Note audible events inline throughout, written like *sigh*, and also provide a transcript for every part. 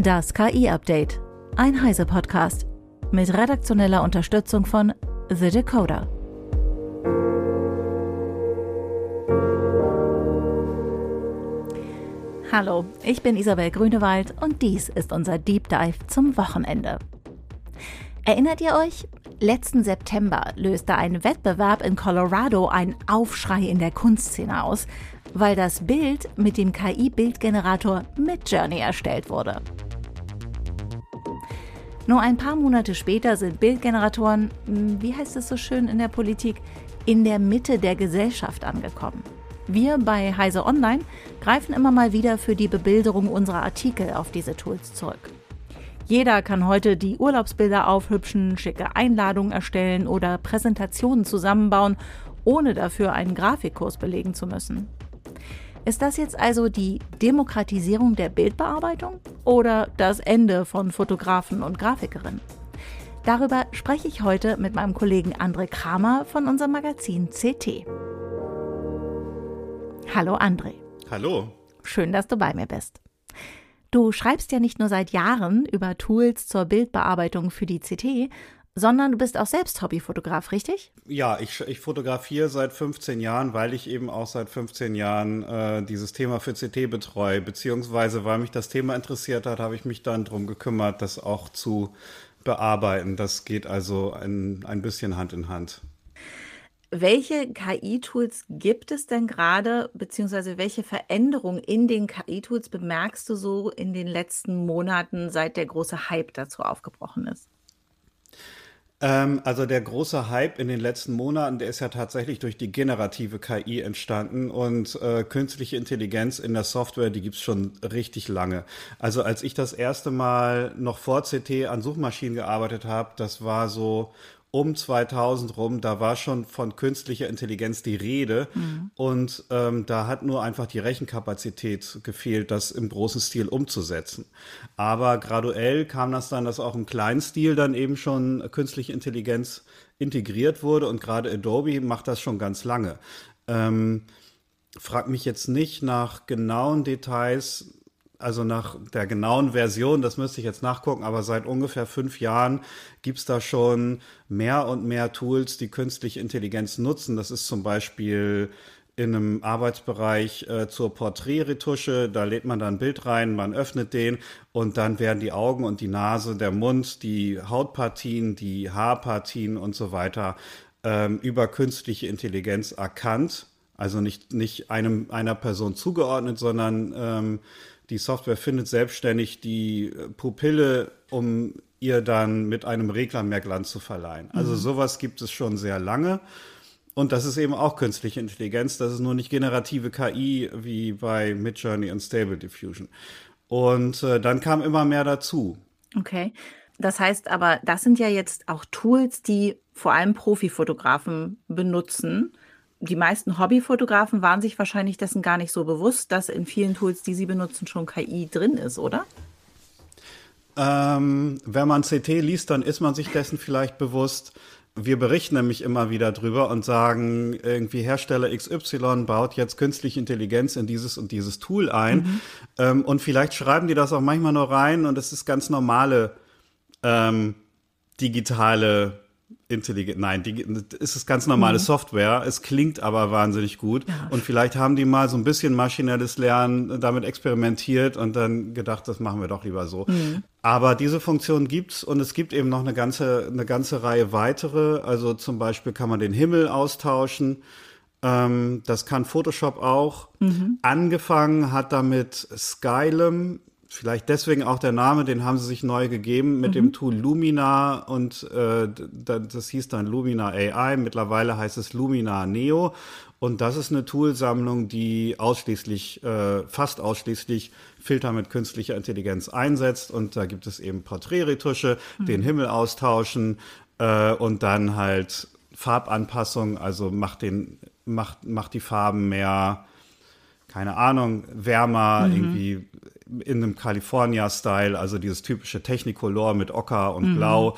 Das KI-Update. Ein Heise-Podcast. Mit redaktioneller Unterstützung von The Decoder. Hallo, ich bin Isabel Grünewald und dies ist unser Deep Dive zum Wochenende. Erinnert ihr euch? Letzten September löste ein Wettbewerb in Colorado einen Aufschrei in der Kunstszene aus, weil das Bild mit dem KI-Bildgenerator Midjourney erstellt wurde. Nur ein paar Monate später sind Bildgeneratoren, hm, wie heißt es so schön in der Politik, in der Mitte der Gesellschaft angekommen. Wir bei Heise Online greifen immer mal wieder für die Bebilderung unserer Artikel auf diese Tools zurück. Jeder kann heute die Urlaubsbilder aufhübschen, schicke Einladungen erstellen oder Präsentationen zusammenbauen, ohne dafür einen Grafikkurs belegen zu müssen. Ist das jetzt also die Demokratisierung der Bildbearbeitung oder das Ende von Fotografen und Grafikerinnen? Darüber spreche ich heute mit meinem Kollegen André Kramer von unserem Magazin CT. Hallo André. Hallo. Schön, dass du bei mir bist. Du schreibst ja nicht nur seit Jahren über Tools zur Bildbearbeitung für die CT, sondern du bist auch selbst Hobbyfotograf, richtig? Ja, ich, ich fotografiere seit 15 Jahren, weil ich eben auch seit 15 Jahren äh, dieses Thema für CT betreue, beziehungsweise weil mich das Thema interessiert hat, habe ich mich dann darum gekümmert, das auch zu bearbeiten. Das geht also ein, ein bisschen Hand in Hand. Welche KI-Tools gibt es denn gerade, beziehungsweise welche Veränderungen in den KI-Tools bemerkst du so in den letzten Monaten, seit der große Hype dazu aufgebrochen ist? Ähm, also der große Hype in den letzten Monaten, der ist ja tatsächlich durch die generative KI entstanden und äh, künstliche Intelligenz in der Software, die gibt's schon richtig lange. Also als ich das erste Mal noch vor CT an Suchmaschinen gearbeitet habe, das war so um 2000 rum, da war schon von künstlicher Intelligenz die Rede mhm. und ähm, da hat nur einfach die Rechenkapazität gefehlt, das im großen Stil umzusetzen. Aber graduell kam das dann, dass auch im kleinen Stil dann eben schon künstliche Intelligenz integriert wurde und gerade Adobe macht das schon ganz lange. Ähm, frag mich jetzt nicht nach genauen Details, also nach der genauen Version, das müsste ich jetzt nachgucken, aber seit ungefähr fünf Jahren gibt's da schon mehr und mehr Tools, die künstliche Intelligenz nutzen. Das ist zum Beispiel in einem Arbeitsbereich äh, zur Porträtretusche. Da lädt man dann ein Bild rein, man öffnet den und dann werden die Augen und die Nase, der Mund, die Hautpartien, die Haarpartien und so weiter ähm, über künstliche Intelligenz erkannt. Also nicht, nicht einem, einer Person zugeordnet, sondern ähm, die Software findet selbstständig die äh, Pupille, um ihr dann mit einem Regler mehr Glanz zu verleihen. Also mhm. sowas gibt es schon sehr lange. Und das ist eben auch künstliche Intelligenz. Das ist nur nicht generative KI wie bei Midjourney und Stable Diffusion. Und äh, dann kam immer mehr dazu. Okay. Das heißt aber, das sind ja jetzt auch Tools, die vor allem Profifotografen benutzen die meisten Hobbyfotografen waren sich wahrscheinlich dessen gar nicht so bewusst, dass in vielen Tools, die sie benutzen, schon KI drin ist, oder? Ähm, wenn man CT liest, dann ist man sich dessen vielleicht bewusst. Wir berichten nämlich immer wieder drüber und sagen, irgendwie Hersteller XY baut jetzt künstliche Intelligenz in dieses und dieses Tool ein. Mhm. Ähm, und vielleicht schreiben die das auch manchmal nur rein und es ist ganz normale ähm, digitale intelligent, nein, die, ist es ganz normale mhm. Software. Es klingt aber wahnsinnig gut. Ja. Und vielleicht haben die mal so ein bisschen maschinelles Lernen damit experimentiert und dann gedacht, das machen wir doch lieber so. Mhm. Aber diese Funktion gibt's und es gibt eben noch eine ganze, eine ganze Reihe weitere. Also zum Beispiel kann man den Himmel austauschen. Ähm, das kann Photoshop auch. Mhm. Angefangen hat damit Skylum vielleicht deswegen auch der Name, den haben sie sich neu gegeben mit mhm. dem Tool Lumina und äh, das hieß dann Lumina AI. Mittlerweile heißt es Lumina Neo und das ist eine Toolsammlung, die ausschließlich, äh, fast ausschließlich Filter mit künstlicher Intelligenz einsetzt und da gibt es eben Porträtretusche, mhm. den Himmel austauschen äh, und dann halt Farbanpassung, also macht den macht macht die Farben mehr keine Ahnung, wärmer, mhm. irgendwie in einem California-Style, also dieses typische Technicolor mit Ocker und mhm. Blau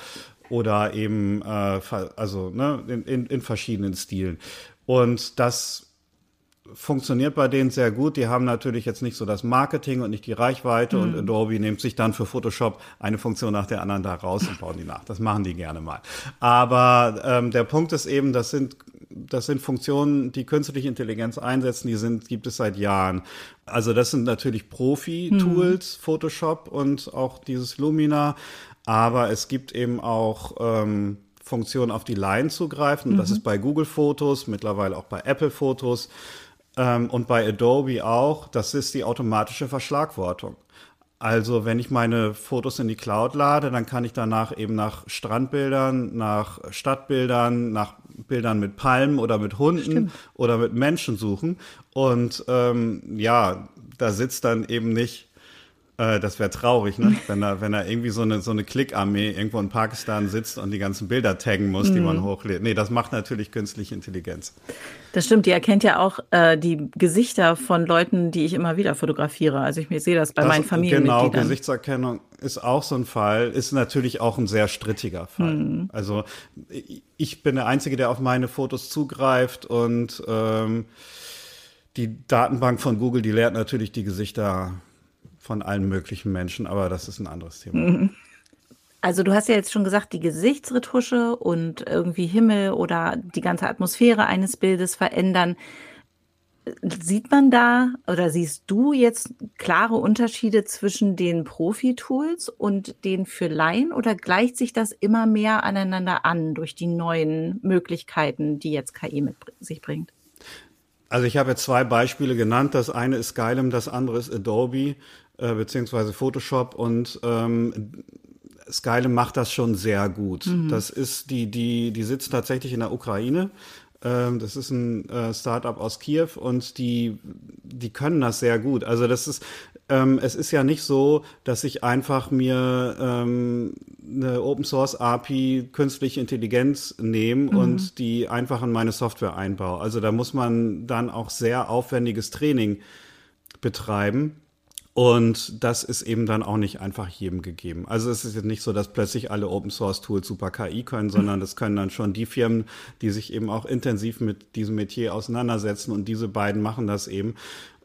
oder eben, äh, also ne, in, in, in verschiedenen Stilen. Und das funktioniert bei denen sehr gut. Die haben natürlich jetzt nicht so das Marketing und nicht die Reichweite mhm. und Adobe nimmt sich dann für Photoshop eine Funktion nach der anderen da raus und bauen die nach. Das machen die gerne mal. Aber ähm, der Punkt ist eben, das sind das sind Funktionen, die künstliche Intelligenz einsetzen, die sind, gibt es seit Jahren. Also das sind natürlich Profi-Tools, mhm. Photoshop und auch dieses Lumina, aber es gibt eben auch ähm, Funktionen, auf die Line zugreifen. Mhm. Das ist bei Google Fotos, mittlerweile auch bei Apple Fotos ähm, und bei Adobe auch. Das ist die automatische Verschlagwortung. Also wenn ich meine Fotos in die Cloud lade, dann kann ich danach eben nach Strandbildern, nach Stadtbildern, nach Bildern mit Palmen oder mit Hunden Stimmt. oder mit Menschen suchen. Und ähm, ja, da sitzt dann eben nicht äh, das wäre traurig, ne? wenn da, wenn da irgendwie so eine, so eine Klickarmee irgendwo in Pakistan sitzt und die ganzen Bilder taggen muss, mhm. die man mhm. hochlädt. Nee, das macht natürlich künstliche Intelligenz. Das stimmt, die erkennt ja auch äh, die Gesichter von Leuten, die ich immer wieder fotografiere. Also ich, ich sehe das bei das, meinen Familienmitgliedern. Genau, Gesichtserkennung ist auch so ein Fall, ist natürlich auch ein sehr strittiger Fall. Mhm. Also ich bin der Einzige, der auf meine Fotos zugreift und ähm, die Datenbank von Google, die lehrt natürlich die Gesichter von allen möglichen Menschen, aber das ist ein anderes Thema. Mhm. Also du hast ja jetzt schon gesagt, die Gesichtsretusche und irgendwie Himmel oder die ganze Atmosphäre eines Bildes verändern. Sieht man da oder siehst du jetzt klare Unterschiede zwischen den Profi-Tools und den für Laien oder gleicht sich das immer mehr aneinander an durch die neuen Möglichkeiten, die jetzt KI mit sich bringt? Also ich habe jetzt zwei Beispiele genannt. Das eine ist Skylum, das andere ist Adobe äh, beziehungsweise Photoshop und ähm, Skylum macht das schon sehr gut. Mhm. Das ist die, die, die sitzt tatsächlich in der Ukraine. Ähm, das ist ein äh, Startup aus Kiew und die, die können das sehr gut. Also das ist, ähm, es ist ja nicht so, dass ich einfach mir ähm, eine Open Source API künstliche Intelligenz nehme mhm. und die einfach in meine Software einbaue. Also da muss man dann auch sehr aufwendiges Training betreiben. Und das ist eben dann auch nicht einfach jedem gegeben. Also es ist jetzt nicht so, dass plötzlich alle Open Source Tools super KI können, sondern das können dann schon die Firmen, die sich eben auch intensiv mit diesem Metier auseinandersetzen und diese beiden machen das eben.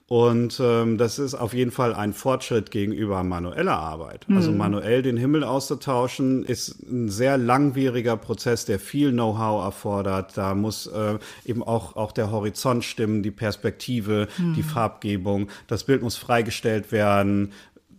Und ähm, das ist auf jeden Fall ein Fortschritt gegenüber manueller Arbeit. Mhm. Also manuell den Himmel auszutauschen, ist ein sehr langwieriger Prozess, der viel Know-how erfordert. Da muss äh, eben auch, auch der Horizont stimmen, die Perspektive, mhm. die Farbgebung. Das Bild muss freigestellt werden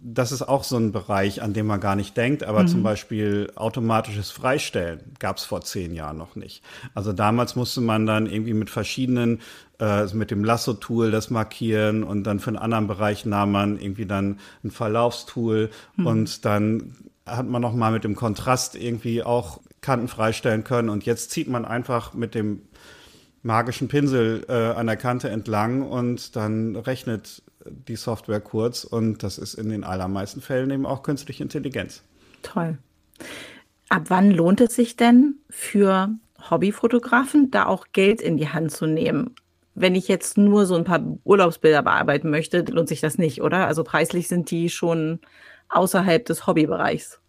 das ist auch so ein Bereich, an dem man gar nicht denkt, aber mhm. zum Beispiel automatisches Freistellen gab es vor zehn Jahren noch nicht. Also damals musste man dann irgendwie mit verschiedenen, äh, mit dem Lasso-Tool das markieren und dann für einen anderen Bereich nahm man irgendwie dann ein Verlaufstool mhm. und dann hat man noch mal mit dem Kontrast irgendwie auch Kanten freistellen können und jetzt zieht man einfach mit dem magischen Pinsel äh, an der Kante entlang und dann rechnet die Software kurz und das ist in den allermeisten Fällen eben auch künstliche Intelligenz. Toll. Ab wann lohnt es sich denn für Hobbyfotografen, da auch Geld in die Hand zu nehmen? Wenn ich jetzt nur so ein paar Urlaubsbilder bearbeiten möchte, lohnt sich das nicht, oder? Also preislich sind die schon außerhalb des Hobbybereichs.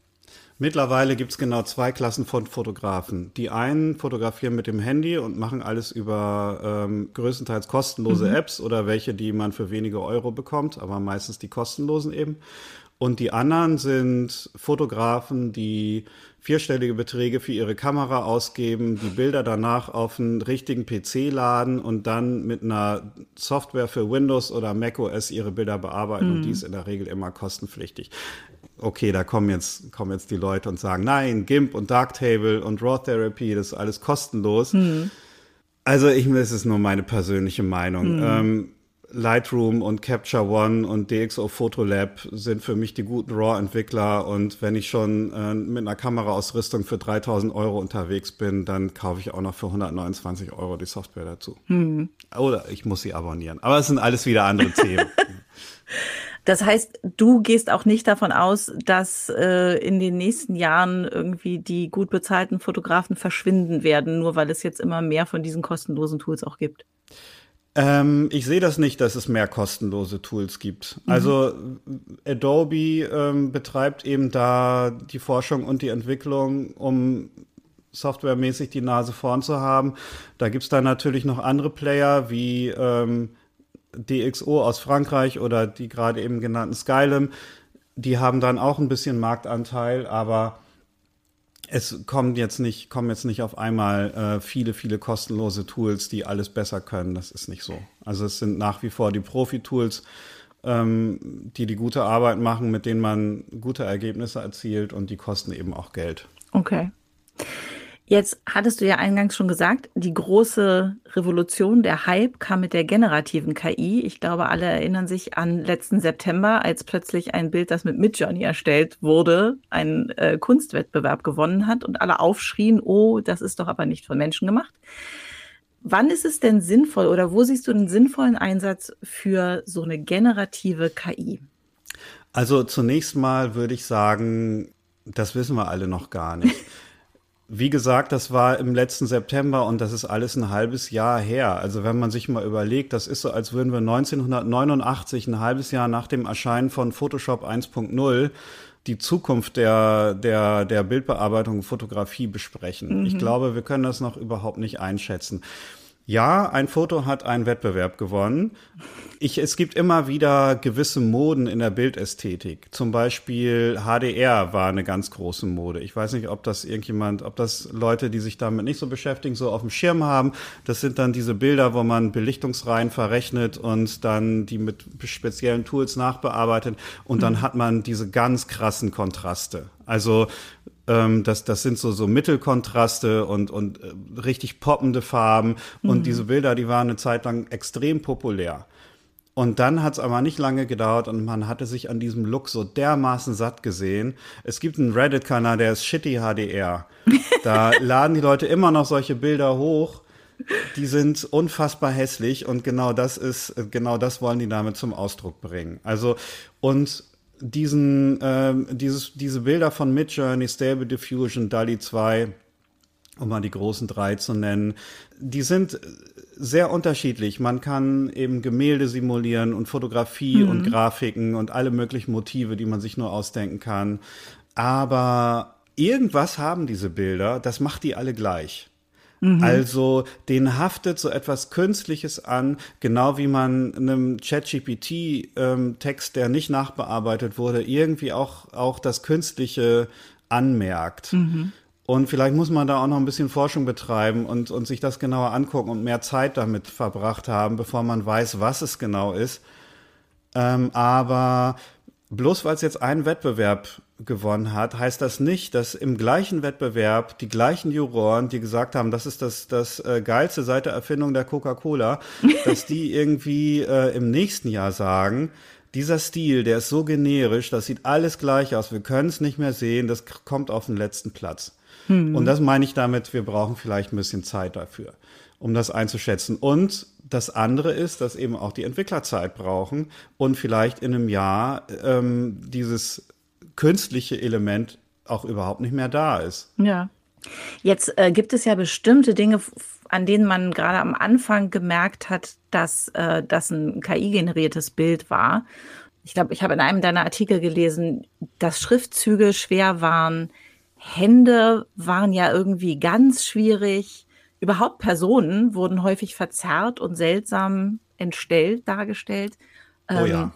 Mittlerweile gibt es genau zwei Klassen von Fotografen. Die einen fotografieren mit dem Handy und machen alles über ähm, größtenteils kostenlose mhm. Apps oder welche, die man für wenige Euro bekommt, aber meistens die kostenlosen eben. Und die anderen sind Fotografen, die vierstellige Beträge für ihre Kamera ausgeben, die Bilder danach auf einen richtigen PC laden und dann mit einer Software für Windows oder macOS ihre Bilder bearbeiten. Mhm. Und die ist in der Regel immer kostenpflichtig okay, da kommen jetzt, kommen jetzt die Leute und sagen, nein, GIMP und Darktable und Raw Therapy, das ist alles kostenlos. Mhm. Also ich, das ist nur meine persönliche Meinung. Mhm. Ähm, Lightroom und Capture One und DxO Photolab sind für mich die guten RAW-Entwickler und wenn ich schon äh, mit einer Kameraausrüstung für 3000 Euro unterwegs bin, dann kaufe ich auch noch für 129 Euro die Software dazu. Mhm. Oder ich muss sie abonnieren. Aber es sind alles wieder andere Themen. *laughs* Das heißt, du gehst auch nicht davon aus, dass äh, in den nächsten Jahren irgendwie die gut bezahlten Fotografen verschwinden werden, nur weil es jetzt immer mehr von diesen kostenlosen Tools auch gibt. Ähm, ich sehe das nicht, dass es mehr kostenlose Tools gibt. Mhm. Also Adobe ähm, betreibt eben da die Forschung und die Entwicklung, um softwaremäßig die Nase vorn zu haben. Da gibt's dann natürlich noch andere Player wie ähm, DXO aus Frankreich oder die gerade eben genannten Skylum. Die haben dann auch ein bisschen Marktanteil, aber es kommt jetzt nicht, kommen jetzt nicht auf einmal äh, viele, viele kostenlose Tools, die alles besser können. Das ist nicht so. Also es sind nach wie vor die Profi-Tools, ähm, die die gute Arbeit machen, mit denen man gute Ergebnisse erzielt und die kosten eben auch Geld. Okay. Jetzt hattest du ja eingangs schon gesagt, die große Revolution, der Hype kam mit der generativen KI. Ich glaube, alle erinnern sich an letzten September, als plötzlich ein Bild, das mit Midjourney erstellt wurde, einen äh, Kunstwettbewerb gewonnen hat und alle aufschrien, oh, das ist doch aber nicht von Menschen gemacht. Wann ist es denn sinnvoll oder wo siehst du einen sinnvollen Einsatz für so eine generative KI? Also zunächst mal würde ich sagen, das wissen wir alle noch gar nicht. *laughs* Wie gesagt, das war im letzten September und das ist alles ein halbes Jahr her. Also wenn man sich mal überlegt, das ist so, als würden wir 1989, ein halbes Jahr nach dem Erscheinen von Photoshop 1.0, die Zukunft der, der, der Bildbearbeitung und Fotografie besprechen. Mhm. Ich glaube, wir können das noch überhaupt nicht einschätzen. Ja, ein Foto hat einen Wettbewerb gewonnen. Ich, es gibt immer wieder gewisse Moden in der Bildästhetik. Zum Beispiel HDR war eine ganz große Mode. Ich weiß nicht, ob das irgendjemand, ob das Leute, die sich damit nicht so beschäftigen, so auf dem Schirm haben. Das sind dann diese Bilder, wo man Belichtungsreihen verrechnet und dann die mit speziellen Tools nachbearbeitet. Und dann mhm. hat man diese ganz krassen Kontraste. Also ähm, das, das sind so, so Mittelkontraste und, und äh, richtig poppende Farben. Und mhm. diese Bilder, die waren eine Zeit lang extrem populär. Und dann hat es aber nicht lange gedauert und man hatte sich an diesem Look so dermaßen satt gesehen. Es gibt einen Reddit-Kanal, der ist Shitty HDR. *laughs* Da laden die Leute immer noch solche Bilder hoch. Die sind unfassbar hässlich und genau das ist, genau das wollen die damit zum Ausdruck bringen. Also, und diesen, äh, dieses, diese Bilder von Midjourney, Stable Diffusion, DALI 2, um mal die großen drei zu nennen, die sind sehr unterschiedlich. Man kann eben Gemälde simulieren und Fotografie mhm. und Grafiken und alle möglichen Motive, die man sich nur ausdenken kann. Aber irgendwas haben diese Bilder, das macht die alle gleich. Mhm. Also den haftet so etwas Künstliches an, genau wie man einem ChatGPT-Text, ähm, der nicht nachbearbeitet wurde, irgendwie auch, auch das Künstliche anmerkt. Mhm. Und vielleicht muss man da auch noch ein bisschen Forschung betreiben und, und sich das genauer angucken und mehr Zeit damit verbracht haben, bevor man weiß, was es genau ist. Ähm, aber bloß weil es jetzt einen Wettbewerb gewonnen hat, heißt das nicht, dass im gleichen Wettbewerb die gleichen Juroren, die gesagt haben, das ist das, das äh, geilste seit der Erfindung der Coca-Cola, *laughs* dass die irgendwie äh, im nächsten Jahr sagen, dieser Stil, der ist so generisch, das sieht alles gleich aus, wir können es nicht mehr sehen, das kommt auf den letzten Platz. Hm. Und das meine ich damit, wir brauchen vielleicht ein bisschen Zeit dafür, um das einzuschätzen. Und das andere ist, dass eben auch die Entwickler Zeit brauchen und vielleicht in einem Jahr ähm, dieses künstliche Element auch überhaupt nicht mehr da ist. Ja. Jetzt äh, gibt es ja bestimmte Dinge, an denen man gerade am Anfang gemerkt hat, dass äh, das ein KI-generiertes Bild war. Ich glaube, ich habe in einem deiner Artikel gelesen, dass Schriftzüge schwer waren, Hände waren ja irgendwie ganz schwierig. Überhaupt Personen wurden häufig verzerrt und seltsam entstellt dargestellt. Oh ja.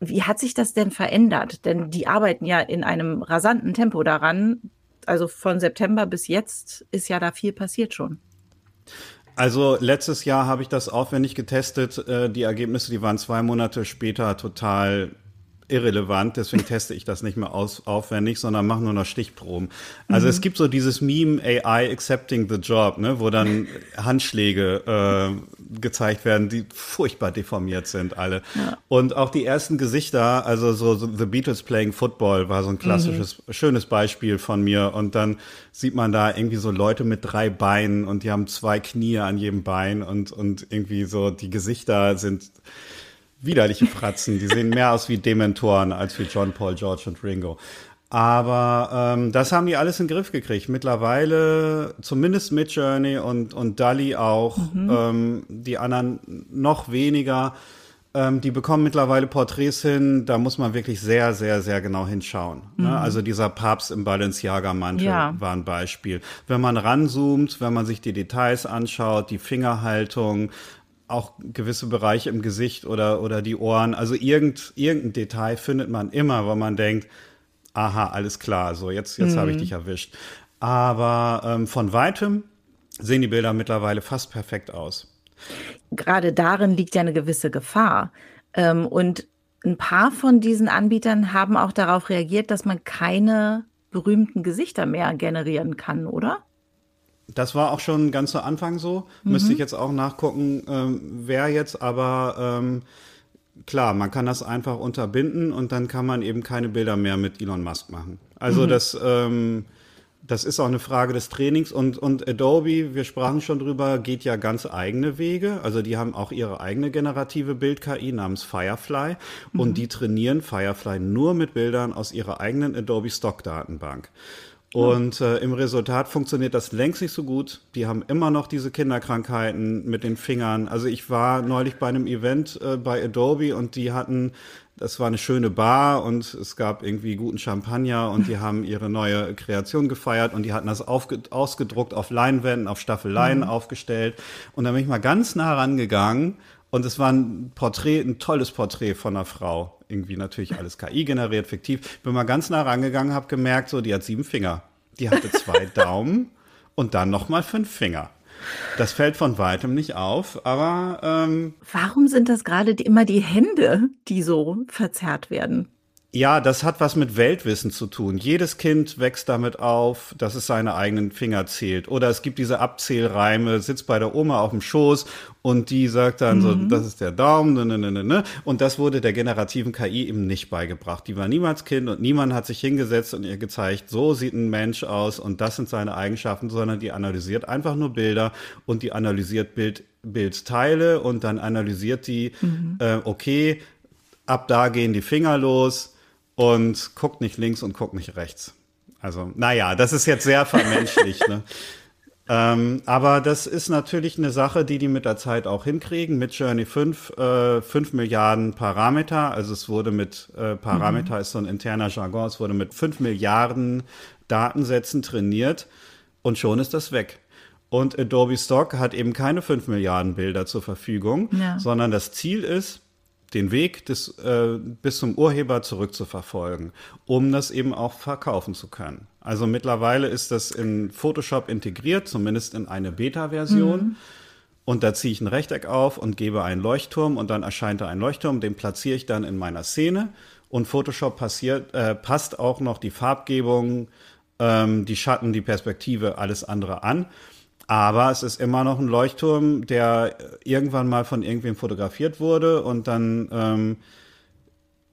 Wie hat sich das denn verändert? Denn die arbeiten ja in einem rasanten Tempo daran. Also von September bis jetzt ist ja da viel passiert schon. Also letztes Jahr habe ich das aufwendig getestet. Äh, die Ergebnisse, die waren zwei Monate später total irrelevant, deswegen teste ich das nicht mehr aus, aufwendig, sondern mache nur noch Stichproben. Also mhm. es gibt so dieses Meme AI accepting the job, ne, wo dann Handschläge äh, gezeigt werden, die furchtbar deformiert sind alle. Ja. Und auch die ersten Gesichter, also so, so, The Beatles playing Football war so ein klassisches, mhm. schönes Beispiel von mir. Und dann sieht man da irgendwie so Leute mit drei Beinen und die haben zwei Knie an jedem Bein und, und irgendwie so die Gesichter sind widerliche Fratzen. Die sehen mehr aus wie Dementoren als wie John, Paul, George und Ringo. Aber ähm, das haben die alles in den Griff gekriegt. Mittlerweile, zumindest mit Journey und, und Dali auch, mhm. ähm, die anderen noch weniger. ähm, die bekommen mittlerweile Porträts hin, da muss man wirklich sehr, sehr, sehr genau hinschauen. Ne? Mhm. Ne? Also dieser Papst im Balenciaga-Mantel ja. war ein Beispiel. Wenn man ranzoomt, wenn man sich die Details anschaut, die Fingerhaltung, auch gewisse Bereiche im Gesicht oder, oder die Ohren, also irgend, irgendein Detail findet man immer, wo man denkt, aha, alles klar, so jetzt, jetzt mhm. habe ich dich erwischt. Aber ähm, von weitem sehen die Bilder mittlerweile fast perfekt aus gerade darin liegt ja eine gewisse Gefahr. Ähm, und ein paar von diesen Anbietern haben auch darauf reagiert, dass man keine berühmten Gesichter mehr generieren kann, oder? Das war auch schon ganz zu Anfang so. Mhm. Müsste ich jetzt auch nachgucken, ähm, wer jetzt, aber ähm, klar, man kann das einfach unterbinden und dann kann man eben keine Bilder mehr mit Elon Musk machen. Also mhm. das ähm, das ist auch eine Frage des Trainings und, und Adobe, wir sprachen schon drüber, geht ja ganz eigene Wege. Also die haben auch ihre eigene generative Bild-KI namens Firefly mhm. und die trainieren Firefly nur mit Bildern aus ihrer eigenen Adobe Stock-Datenbank. Und äh, im Resultat funktioniert das längst nicht so gut. Die haben immer noch diese Kinderkrankheiten mit den Fingern. Also ich war neulich bei einem Event äh, bei Adobe und die hatten das war eine schöne Bar und es gab irgendwie guten Champagner und die *laughs* haben ihre neue Kreation gefeiert und die hatten das ausgedruckt auf Leinwänden, auf Staffeleien mhm. aufgestellt. Und da bin ich mal ganz nah rangegangen und es war ein Porträt, ein tolles Porträt von einer Frau. Irgendwie natürlich alles KI generiert, fiktiv. Bin mal ganz nah rangegangen, habe gemerkt, so, die hat sieben Finger. Die hatte zwei *laughs* Daumen und dann nochmal fünf Finger. Das fällt von weitem nicht auf, aber. Ähm, Warum sind das gerade immer die Hände, die so verzerrt werden? Ja, das hat was mit Weltwissen zu tun. Jedes Kind wächst damit auf, dass es seine eigenen Finger zählt. Oder es gibt diese Abzählreime, sitzt bei der Oma auf dem Schoß und die sagt dann mhm. so, das ist der Daumen, ne, ne, ne, ne, ne. Und das wurde der generativen KI eben nicht beigebracht. Die war niemals Kind und niemand hat sich hingesetzt und ihr gezeigt, so sieht ein Mensch aus und das sind seine Eigenschaften, sondern die analysiert einfach nur Bilder und die analysiert Bild, Bildteile und dann analysiert die, mhm. äh, okay, ab da gehen die Finger los und guckt nicht links und guckt nicht rechts. Also, naja, das ist jetzt sehr vermenschlich. ne? *laughs* Ähm, aber das ist natürlich eine Sache, die die mit der Zeit auch hinkriegen. Mit Journey 5, äh, 5 Milliarden Parameter. Also es wurde mit, äh, Parameter mhm. ist so ein interner Jargon, es wurde mit 5 Milliarden Datensätzen trainiert und schon ist das weg. Und Adobe Stock hat eben keine 5 Milliarden Bilder zur Verfügung, ja. sondern das Ziel ist, den Weg des, äh, bis zum Urheber zurückzuverfolgen, um das eben auch verkaufen zu können. Also mittlerweile ist das in Photoshop integriert, zumindest in eine Beta-Version. Mhm. Und da ziehe ich ein Rechteck auf und gebe einen Leuchtturm und dann erscheint da ein Leuchtturm, den platziere ich dann in meiner Szene. Und Photoshop passiert, äh, passt auch noch die Farbgebung, ähm, die Schatten, die Perspektive, alles andere an. Aber es ist immer noch ein Leuchtturm, der irgendwann mal von irgendwem fotografiert wurde und dann ähm,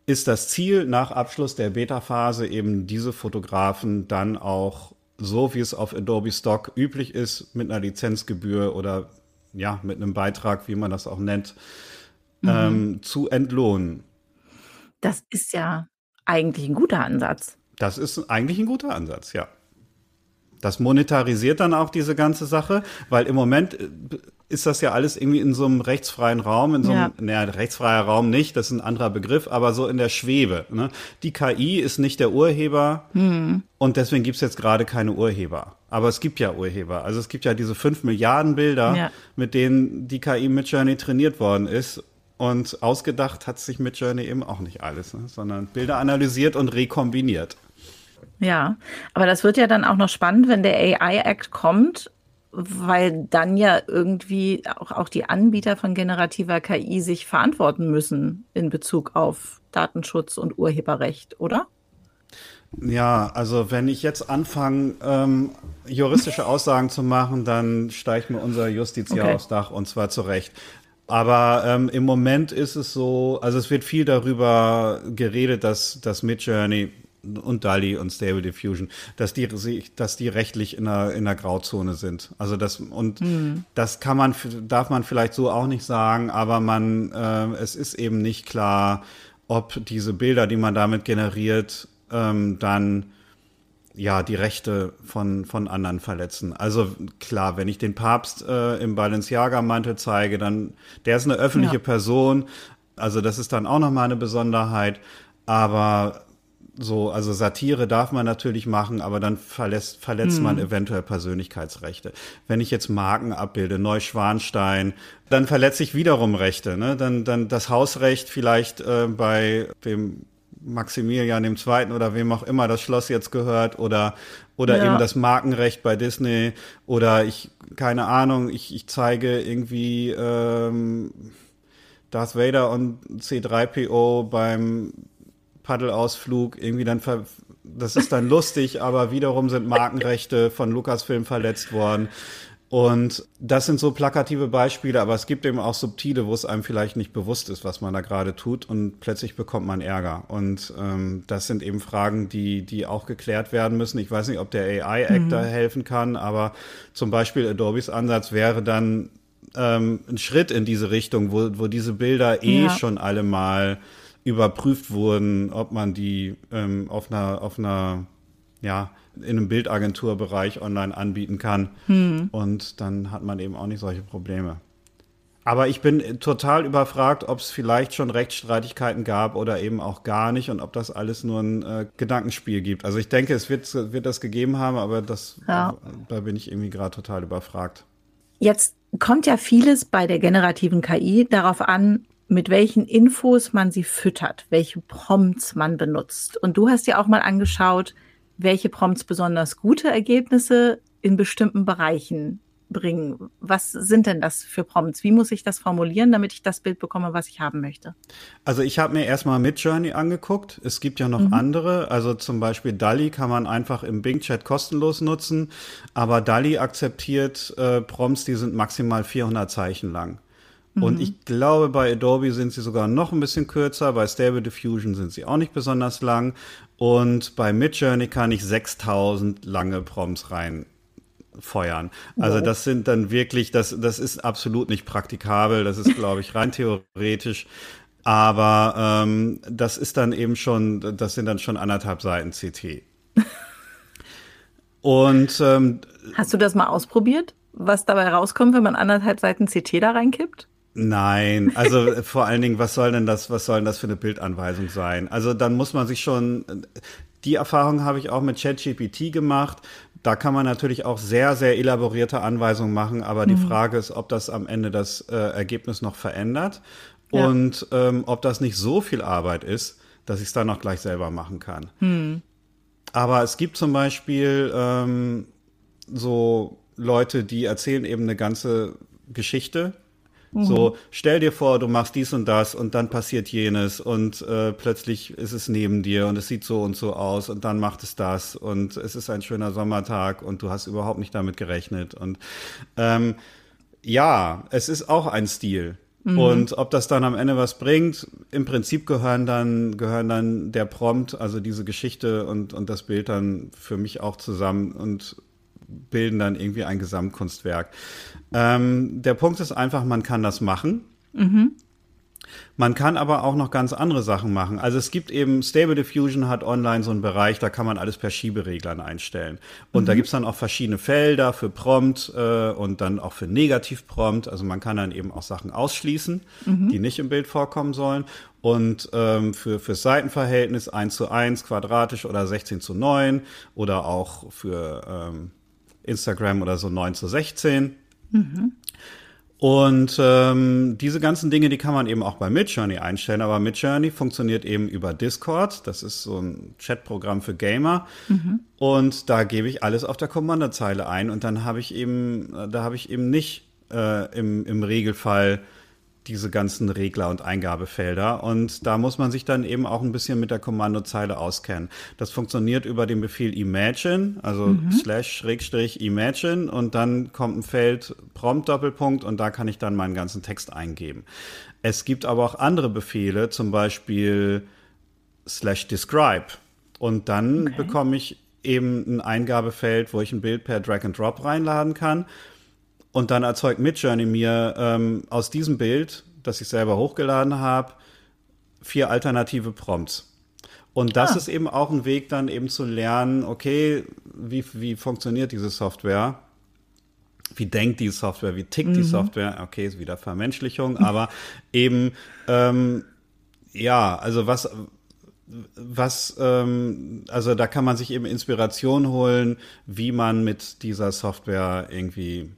ist das Ziel nach Abschluss der Beta-Phase eben diese Fotografen dann auch so wie es auf Adobe Stock üblich ist mit einer Lizenzgebühr oder ja mit einem Beitrag, wie man das auch nennt, mhm. ähm, zu entlohnen. Das ist ja eigentlich ein guter Ansatz. Das ist eigentlich ein guter Ansatz, ja. Das monetarisiert dann auch diese ganze Sache, weil im Moment äh, ist das ja alles irgendwie in so einem rechtsfreien Raum, in so einem, ja. naja, rechtsfreier Raum nicht, das ist ein anderer Begriff, aber so in der Schwebe. Ne? Die KI ist nicht der Urheber hm. und deswegen gibt's jetzt gerade keine Urheber. Aber es gibt ja Urheber. Also es gibt ja diese fünf Milliarden Bilder, ja. mit denen die KI mit Journey trainiert worden ist. Und ausgedacht hat sich mit Journey eben auch nicht alles, ne? sondern Bilder analysiert und rekombiniert. Ja, aber das wird ja dann auch noch spannend, wenn der AI Act kommt, weil dann ja irgendwie auch, auch die Anbieter von generativer KI sich verantworten müssen in Bezug auf Datenschutz und Urheberrecht, oder? Ja, also wenn ich jetzt anfange, ähm, juristische Aussagen zu machen, dann steigt mir unser Justiziar okay. aufs Dach und zwar zu Recht. Aber ähm, im Moment ist es so, also es wird viel darüber geredet, dass das Midjourney und DALI und Stable Diffusion, dass die, dass die rechtlich in einer, in einer Grauzone sind. Also das, und mhm. das kann man, darf man vielleicht so auch nicht sagen, aber man, äh, es ist eben nicht klar, ob diese Bilder, die man damit generiert, ähm, dann ja die Rechte von von anderen verletzen. Also klar, wenn ich den Papst äh, im Balenciaga-Mantel zeige, dann der ist eine öffentliche ja. Person, Also das ist dann auch nochmal eine Besonderheit. Aber so, also Satire darf man natürlich machen, aber dann verletzt, verletzt hm. man eventuell Persönlichkeitsrechte. Wenn ich jetzt Marken abbilde, Neuschwanstein, dann verletze ich wiederum Rechte. Ne? Dann, dann das Hausrecht vielleicht äh, bei dem Maximilian II. oder wem auch immer das Schloss jetzt gehört oder oder ja. eben das Markenrecht bei Disney oder ich keine Ahnung ich, ich zeige irgendwie ähm, Darth Vader und C3PO beim Paddelausflug irgendwie dann ver das ist dann lustig, *laughs* aber wiederum sind Markenrechte von Lucasfilm verletzt worden. Und das sind so plakative Beispiele, aber es gibt eben auch subtile, wo es einem vielleicht nicht bewusst ist, was man da gerade tut und plötzlich bekommt man Ärger. Und ähm, das sind eben Fragen, die, die auch geklärt werden müssen. Ich weiß nicht, ob der AI-Act mhm. da helfen kann, aber zum Beispiel Adobes Ansatz wäre dann ähm, ein Schritt in diese Richtung, wo, wo diese Bilder eh ja. schon alle mal überprüft wurden, ob man die ähm, auf einer, auf einer, ja, in einem Bildagenturbereich online anbieten kann. Hm. Und dann hat man eben auch nicht solche Probleme. Aber ich bin total überfragt, ob es vielleicht schon Rechtsstreitigkeiten gab oder eben auch gar nicht und ob das alles nur ein äh, Gedankenspiel gibt. Also ich denke, es wird, wird das gegeben haben, aber das, ja. da bin ich irgendwie gerade total überfragt. Jetzt kommt ja vieles bei der generativen KI darauf an, mit welchen Infos man sie füttert, welche Prompts man benutzt. Und du hast ja auch mal angeschaut, welche Prompts besonders gute Ergebnisse in bestimmten Bereichen bringen. Was sind denn das für Prompts? Wie muss ich das formulieren, damit ich das Bild bekomme, was ich haben möchte? Also ich habe mir erstmal Midjourney angeguckt. Es gibt ja noch mhm. andere. Also zum Beispiel DALI kann man einfach im Bing-Chat kostenlos nutzen. Aber DALI akzeptiert äh, Prompts, die sind maximal 400 Zeichen lang. Und mhm. ich glaube, bei Adobe sind sie sogar noch ein bisschen kürzer. Bei Stable Diffusion sind sie auch nicht besonders lang. Und bei Midjourney kann ich 6000 lange Prompts reinfeuern. Also wow. das sind dann wirklich, das, das ist absolut nicht praktikabel. Das ist, glaube ich, rein theoretisch. Aber ähm, das ist dann eben schon, das sind dann schon anderthalb Seiten CT. *laughs* Und ähm, hast du das mal ausprobiert, was dabei rauskommt, wenn man anderthalb Seiten CT da reinkippt? Nein, also vor allen Dingen, was soll denn das, was soll denn das für eine Bildanweisung sein? Also dann muss man sich schon, die Erfahrung habe ich auch mit ChatGPT gemacht. Da kann man natürlich auch sehr, sehr elaborierte Anweisungen machen, aber mhm. die Frage ist, ob das am Ende das äh, Ergebnis noch verändert ja. und ähm, ob das nicht so viel Arbeit ist, dass ich es dann auch gleich selber machen kann. Mhm. Aber es gibt zum Beispiel ähm, so Leute, die erzählen eben eine ganze Geschichte Mhm. So, stell dir vor, du machst dies und das und dann passiert jenes und äh, plötzlich ist es neben dir und es sieht so und so aus und dann macht es das und es ist ein schöner Sommertag und du hast überhaupt nicht damit gerechnet. Und ähm, ja, es ist auch ein Stil. Mhm. Und ob das dann am Ende was bringt, im Prinzip gehören dann, gehören dann der Prompt, also diese Geschichte und, und das Bild dann für mich auch zusammen und bilden dann irgendwie ein Gesamtkunstwerk. Ähm, der Punkt ist einfach, man kann das machen. Mhm. Man kann aber auch noch ganz andere Sachen machen. Also es gibt eben, Stable Diffusion hat online so einen Bereich, da kann man alles per Schiebereglern einstellen. Und mhm. da gibt's dann auch verschiedene Felder für Prompt äh, und dann auch für Negativ-Prompt. Also man kann dann eben auch Sachen ausschließen, mhm. die nicht im Bild vorkommen sollen. Und ähm, für fürs Seitenverhältnis 1 zu 1 quadratisch oder 16 zu 9 oder auch für ähm, Instagram oder so 9 zu 16. Mhm. Und ähm, diese ganzen Dinge, die kann man eben auch bei Midjourney einstellen, aber Midjourney funktioniert eben über Discord. Das ist so ein Chatprogramm für Gamer. Mhm. Und da gebe ich alles auf der Kommandozeile ein und dann habe ich eben, da habe ich eben nicht äh, im, im Regelfall diese ganzen Regler und Eingabefelder. Und da muss man sich dann eben auch ein bisschen mit der Kommandozeile auskennen. Das funktioniert über den Befehl imagine, also mhm. slash schrägstrich imagine und dann kommt ein Feld Prompt Doppelpunkt und da kann ich dann meinen ganzen Text eingeben. Es gibt aber auch andere Befehle, zum Beispiel slash describe. Und dann okay. bekomme ich eben ein Eingabefeld, wo ich ein Bild per Drag and Drop reinladen kann. Und dann erzeugt Midjourney mir ähm, aus diesem Bild, das ich selber hochgeladen habe, vier alternative Prompts. Und das ah. ist eben auch ein Weg, dann eben zu lernen, okay, wie, wie funktioniert diese Software? wie denkt die Software, wie tickt mhm. die Software. Okay, ist wieder Vermenschlichung, aber *laughs* eben, ähm, ja, also was, was, ähm, also da kann man sich eben Inspiration holen, wie man mit dieser Software irgendwie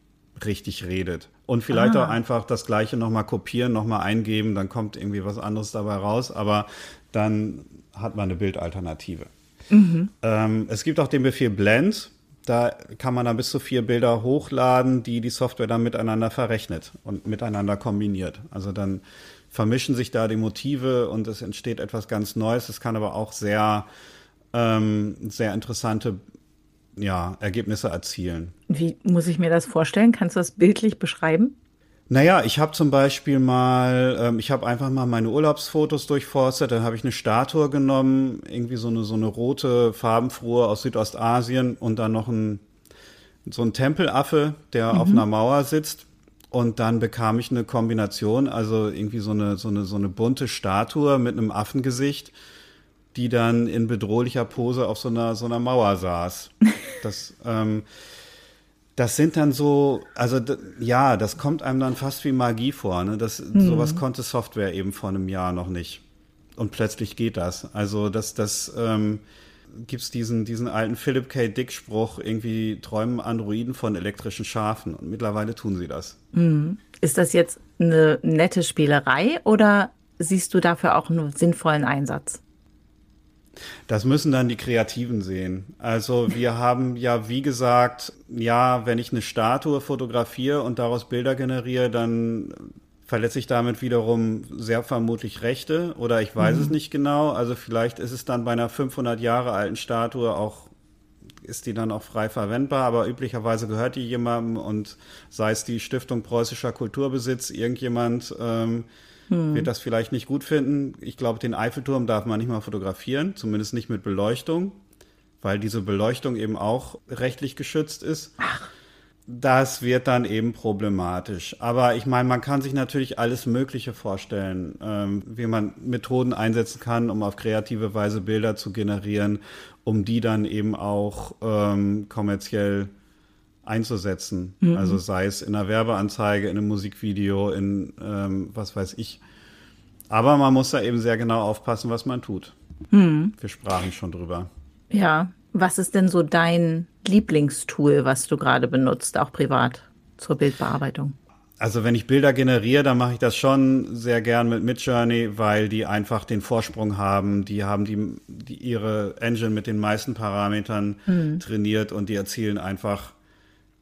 richtig redet. Und vielleicht ah. auch einfach das Gleiche nochmal kopieren, nochmal eingeben, dann kommt irgendwie was anderes dabei raus, aber dann hat man eine Bildalternative. Mhm. Ähm, es gibt auch den Befehl Blend. Da kann man dann bis zu vier Bilder hochladen, die die Software dann miteinander verrechnet und miteinander kombiniert. Also dann vermischen sich da die Motive und es entsteht etwas ganz Neues. Es kann aber auch sehr, ähm, sehr interessante ja, Ergebnisse erzielen. Wie muss ich mir das vorstellen? Kannst du das bildlich beschreiben? Naja, ich habe zum Beispiel mal, ähm, ich habe einfach mal meine Urlaubsfotos durchforstet, dann habe ich eine Statue genommen, irgendwie so eine, so eine rote, farbenfrohe aus Südostasien und dann noch ein, so ein Tempelaffe, der mhm. auf einer Mauer sitzt. Und dann bekam ich eine Kombination, also irgendwie so eine, so eine, so eine bunte Statue mit einem Affengesicht, die dann in bedrohlicher Pose auf so einer, so einer Mauer saß. Das, *laughs* ähm, das sind dann so, also ja, das kommt einem dann fast wie Magie vor. Ne? Das, mhm. Sowas konnte Software eben vor einem Jahr noch nicht. Und plötzlich geht das. Also das, das ähm, gibt diesen, diesen alten Philip K. Dick-Spruch, irgendwie träumen Androiden von elektrischen Schafen. Und mittlerweile tun sie das. Mhm. Ist das jetzt eine nette Spielerei oder siehst du dafür auch einen sinnvollen Einsatz? Das müssen dann die Kreativen sehen. Also wir haben ja, wie gesagt, ja, wenn ich eine Statue fotografiere und daraus Bilder generiere, dann verletze ich damit wiederum sehr vermutlich Rechte oder ich weiß mhm. es nicht genau. Also vielleicht ist es dann bei einer 500 Jahre alten Statue auch ist die dann auch frei verwendbar, aber üblicherweise gehört die jemandem und sei es die Stiftung Preußischer Kulturbesitz, irgendjemand ähm, hm. wird das vielleicht nicht gut finden. Ich glaube, den Eiffelturm darf man nicht mal fotografieren, zumindest nicht mit Beleuchtung, weil diese Beleuchtung eben auch rechtlich geschützt ist. Ach. Das wird dann eben problematisch. Aber ich meine, man kann sich natürlich alles Mögliche vorstellen, ähm, wie man Methoden einsetzen kann, um auf kreative Weise Bilder zu generieren, um die dann eben auch ähm, kommerziell einzusetzen. Mhm. Also sei es in einer Werbeanzeige, in einem Musikvideo, in ähm, was weiß ich. Aber man muss da eben sehr genau aufpassen, was man tut. Mhm. Wir sprachen schon drüber. Ja, was ist denn so dein Lieblingstool, was du gerade benutzt, auch privat zur Bildbearbeitung? Also wenn ich Bilder generiere, dann mache ich das schon sehr gern mit Midjourney, weil die einfach den Vorsprung haben. Die haben die, die ihre Engine mit den meisten Parametern mhm. trainiert und die erzielen einfach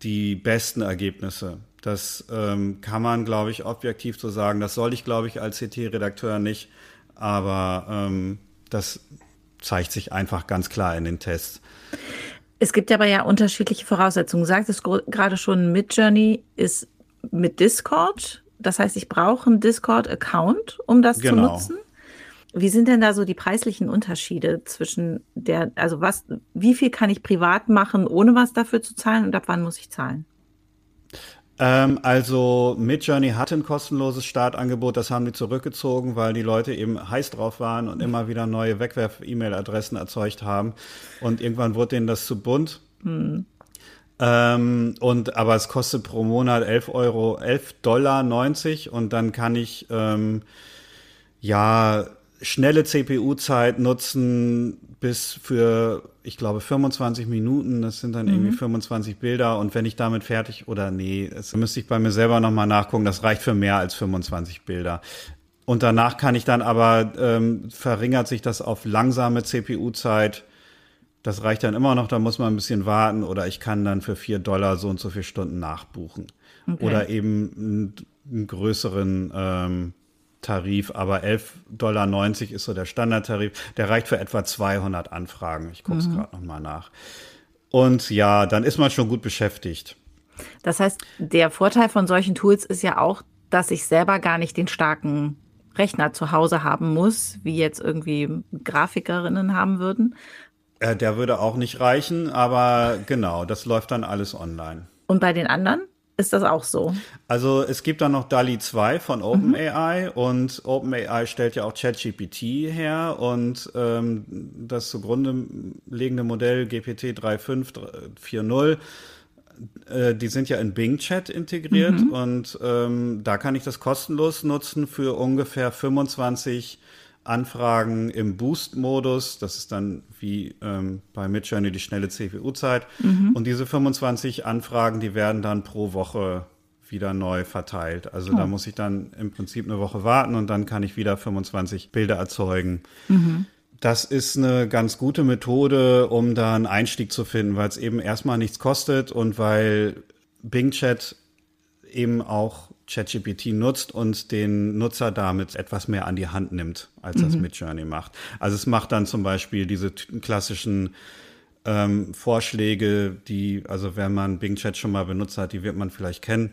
die besten Ergebnisse. Das ähm, kann man, glaube ich, objektiv so sagen. Das soll ich, glaube ich, als CT-Redakteur nicht. Aber ähm, das zeigt sich einfach ganz klar in den Tests. Es gibt aber ja unterschiedliche Voraussetzungen. Du sagtest gerade schon, Midjourney ist mit Discord. Das heißt, ich brauche einen Discord-Account, um das genau. zu nutzen. Wie sind denn da so die preislichen Unterschiede zwischen der, also was, wie viel kann ich privat machen, ohne was dafür zu zahlen und ab wann muss ich zahlen? Ähm, also Midjourney hatte ein kostenloses Startangebot, das haben die zurückgezogen, weil die Leute eben heiß drauf waren und immer wieder neue Wegwerf-E-Mail-Adressen erzeugt haben. Und irgendwann wurde denen das zu bunt. Hm. Ähm, und aber es kostet pro Monat 11 Euro, 11 Dollar 90 und dann kann ich ähm, ja schnelle CPU-Zeit nutzen bis für, ich glaube, 25 Minuten. Das sind dann mhm. irgendwie 25 Bilder. Und wenn ich damit fertig, oder nee, das müsste ich bei mir selber nochmal nachgucken. Das reicht für mehr als 25 Bilder. Und danach kann ich dann aber, ähm, verringert sich das auf langsame CPU-Zeit. Das reicht dann immer noch, da muss man ein bisschen warten. Oder ich kann dann für vier Dollar so und so viele Stunden nachbuchen. Okay. Oder eben einen, einen größeren ähm, Tarif, aber 11,90 Dollar ist so der Standardtarif. Der reicht für etwa 200 Anfragen. Ich gucke es mhm. gerade nochmal nach. Und ja, dann ist man schon gut beschäftigt. Das heißt, der Vorteil von solchen Tools ist ja auch, dass ich selber gar nicht den starken Rechner zu Hause haben muss, wie jetzt irgendwie Grafikerinnen haben würden. Äh, der würde auch nicht reichen, aber genau, das läuft dann alles online. Und bei den anderen? Ist das auch so? Also es gibt dann noch DALI 2 von OpenAI mhm. und OpenAI stellt ja auch ChatGPT her und ähm, das zugrunde liegende Modell GPT 3.5, 4.0 äh, die sind ja in Bing Chat integriert mhm. und ähm, da kann ich das kostenlos nutzen für ungefähr 25 Anfragen im Boost-Modus. Das ist dann wie ähm, bei Midjourney die schnelle CPU-Zeit. Mhm. Und diese 25 Anfragen, die werden dann pro Woche wieder neu verteilt. Also oh. da muss ich dann im Prinzip eine Woche warten und dann kann ich wieder 25 Bilder erzeugen. Mhm. Das ist eine ganz gute Methode, um da einen Einstieg zu finden, weil es eben erstmal nichts kostet und weil Bing Chat eben auch ChatGPT nutzt und den Nutzer damit etwas mehr an die Hand nimmt, als mhm. das Midjourney macht. Also es macht dann zum Beispiel diese klassischen ähm, Vorschläge, die, also wenn man Bing Chat schon mal benutzt hat, die wird man vielleicht kennen.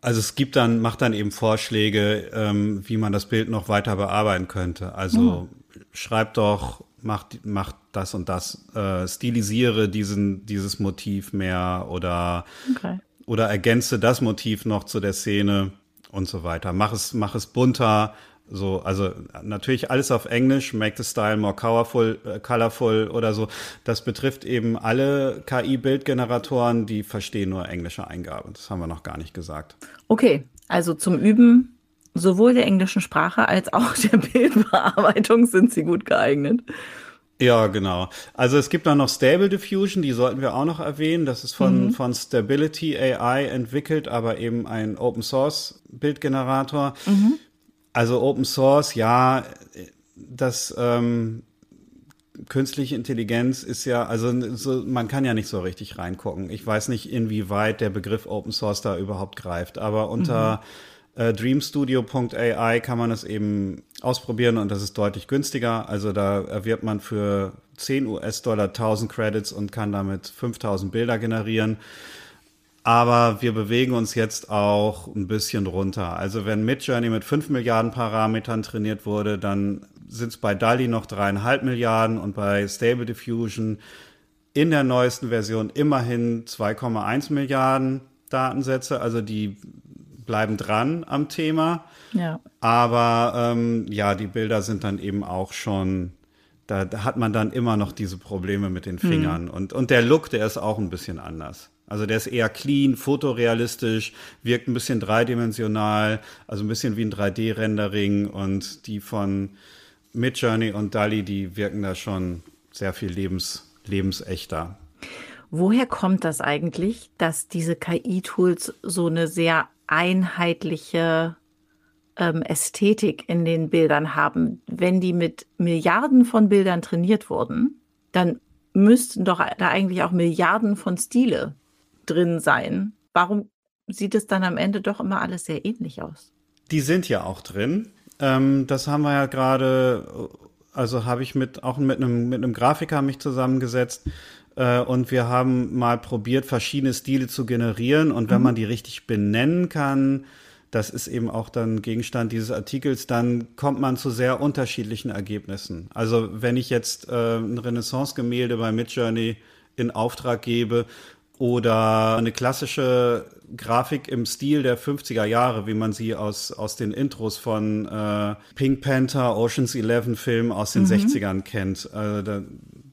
Also es gibt dann, macht dann eben Vorschläge, ähm, wie man das Bild noch weiter bearbeiten könnte. Also mhm. schreibt doch, macht, macht das und das, äh, stilisiere diesen, dieses Motiv mehr oder okay oder ergänze das Motiv noch zu der Szene und so weiter. Mach es, mach es bunter. So, also natürlich alles auf Englisch, make the style more colorful, äh, colorful oder so. Das betrifft eben alle KI-Bildgeneratoren, die verstehen nur englische Eingabe. Das haben wir noch gar nicht gesagt. Okay, also zum Üben sowohl der englischen Sprache als auch der *laughs* Bildbearbeitung sind sie gut geeignet. Ja, genau. Also es gibt dann noch Stable Diffusion, die sollten wir auch noch erwähnen. Das ist von, mhm. von Stability AI entwickelt, aber eben ein Open Source Bildgenerator. Mhm. Also Open Source, ja, das ähm, künstliche Intelligenz ist ja, also so, man kann ja nicht so richtig reingucken. Ich weiß nicht, inwieweit der Begriff Open Source da überhaupt greift, aber unter mhm äh, dreamstudio.ai kann man es eben ausprobieren und das ist deutlich günstiger. Also da erwirbt man für 10 US-Dollar 1000 Credits und kann damit 5000 Bilder generieren. Aber wir bewegen uns jetzt auch ein bisschen runter. Also wenn Midjourney mit 5 Milliarden Parametern trainiert wurde, dann sind es bei DALI noch dreieinhalb Milliarden und bei Stable Diffusion in der neuesten Version immerhin 2,1 Milliarden Datensätze. Also die bleiben dran am Thema. Ja. Aber ähm, ja, die Bilder sind dann eben auch schon, da, da, hat man dann immer noch diese Probleme mit den Fingern. Mhm. Und, und der Look, der ist auch ein bisschen anders. Also der ist eher clean, fotorealistisch, wirkt ein bisschen dreidimensional, also ein bisschen wie ein 3D-Rendering und die von Midjourney und DALI, die wirken da schon sehr viel lebens, lebensechter. Woher kommt das eigentlich, dass diese KI-Tools so eine sehr einheitliche ähm, Ästhetik in den Bildern haben. Wenn die mit Milliarden von Bildern trainiert wurden, dann müssten doch da eigentlich auch Milliarden von Stile drin sein. Warum sieht es dann am Ende doch immer alles sehr ähnlich aus? Die sind ja auch drin. Ähm, das haben wir ja gerade, also habe ich mit auch mit einem mit Grafiker mich zusammengesetzt äh, und wir haben mal probiert, verschiedene Stile zu generieren. Und wenn mhm. man die richtig benennen kann, das ist eben auch dann Gegenstand dieses Artikels, dann kommt man zu sehr unterschiedlichen Ergebnissen. Also wenn ich jetzt äh, ein Renaissance-Gemälde bei Midjourney in Auftrag gebe oder eine klassische Grafik im Stil der 50er Jahre, wie man sie aus, aus den Intros von äh, Pink Panther, Oceans 11 Filmen aus den mhm. 60ern kennt. Äh, da,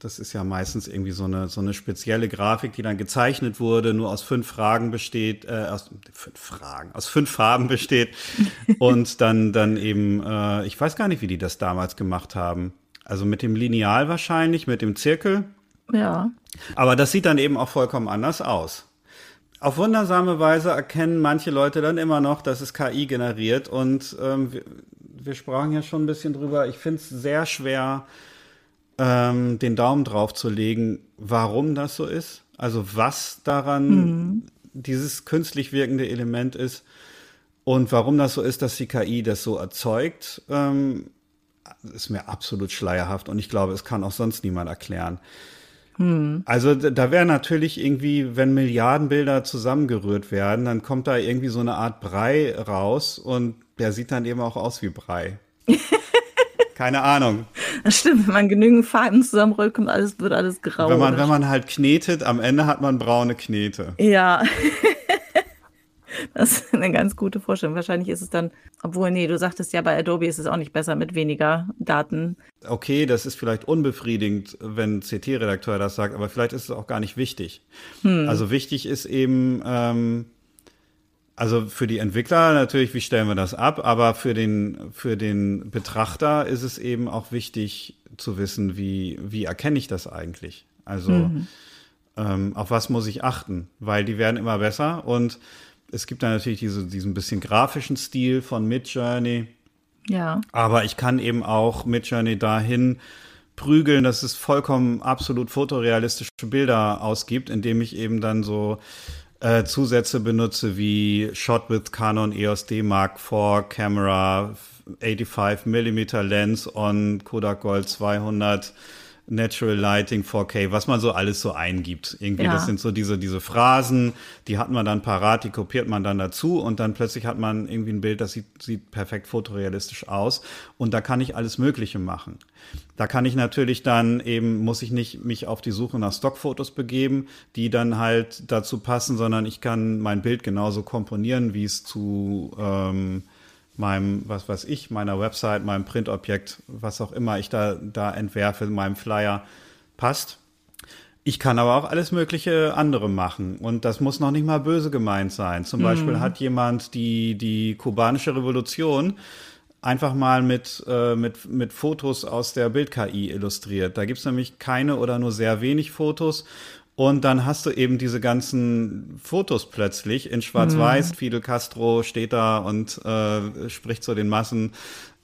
das ist ja meistens irgendwie so eine, so eine spezielle Grafik, die dann gezeichnet wurde, nur aus fünf Fragen besteht, äh, aus fünf Fragen, aus fünf Farben besteht *laughs* und dann, dann eben, äh, ich weiß gar nicht, wie die das damals gemacht haben. Also mit dem Lineal wahrscheinlich, mit dem Zirkel. Ja. Aber das sieht dann eben auch vollkommen anders aus. Auf wundersame Weise erkennen manche Leute dann immer noch, dass es KI generiert und ähm, wir, wir sprachen ja schon ein bisschen drüber. Ich finde es sehr schwer, ähm, den Daumen drauf zu legen, warum das so ist. Also was daran mhm. dieses künstlich wirkende Element ist und warum das so ist, dass die KI das so erzeugt, ähm, ist mir absolut schleierhaft und ich glaube, es kann auch sonst niemand erklären. Mhm. Also da wäre natürlich irgendwie, wenn Milliarden Bilder zusammengerührt werden, dann kommt da irgendwie so eine Art Brei raus und der sieht dann eben auch aus wie Brei. *laughs* Keine Ahnung. Das stimmt, wenn man genügend Faden zusammenrollt, kommt alles, wird alles grau. Wenn man, wenn man halt knetet, am Ende hat man braune Knete. Ja. *laughs* Das ist eine ganz gute Vorstellung. Wahrscheinlich ist es dann, obwohl, nee, du sagtest ja, bei Adobe ist es auch nicht besser mit weniger Daten. Okay, das ist vielleicht unbefriedigend, wenn ein CT-Redakteur das sagt, aber vielleicht ist es auch gar nicht wichtig. Hm. Also wichtig ist eben, ähm, also für die Entwickler natürlich, wie stellen wir das ab, aber für den, für den Betrachter ist es eben auch wichtig zu wissen, wie, wie erkenne ich das eigentlich? Also mhm. ähm, auf was muss ich achten? Weil die werden immer besser und es gibt dann natürlich diese, diesen bisschen grafischen Stil von Midjourney. Ja. Aber ich kann eben auch Midjourney dahin prügeln, dass es vollkommen absolut fotorealistische Bilder ausgibt, indem ich eben dann so äh, Zusätze benutze wie Shot with Canon EOS D Mark IV Camera 85 mm Lens on Kodak Gold 200 Natural Lighting 4K, was man so alles so eingibt. Irgendwie, ja. das sind so diese, diese Phrasen, die hat man dann parat, die kopiert man dann dazu und dann plötzlich hat man irgendwie ein Bild, das sieht, sieht perfekt fotorealistisch aus. Und da kann ich alles Mögliche machen. Da kann ich natürlich dann eben, muss ich nicht mich auf die Suche nach Stockfotos begeben, die dann halt dazu passen, sondern ich kann mein Bild genauso komponieren, wie es zu ähm, meinem, was weiß ich, meiner Website, meinem Printobjekt, was auch immer ich da, da entwerfe, meinem Flyer passt. Ich kann aber auch alles mögliche andere machen und das muss noch nicht mal böse gemeint sein. Zum mhm. Beispiel hat jemand die, die kubanische Revolution einfach mal mit, äh, mit, mit Fotos aus der Bild-KI illustriert. Da gibt's nämlich keine oder nur sehr wenig Fotos und dann hast du eben diese ganzen Fotos plötzlich in Schwarz-Weiß. Mhm. Fidel Castro steht da und äh, spricht zu den Massen.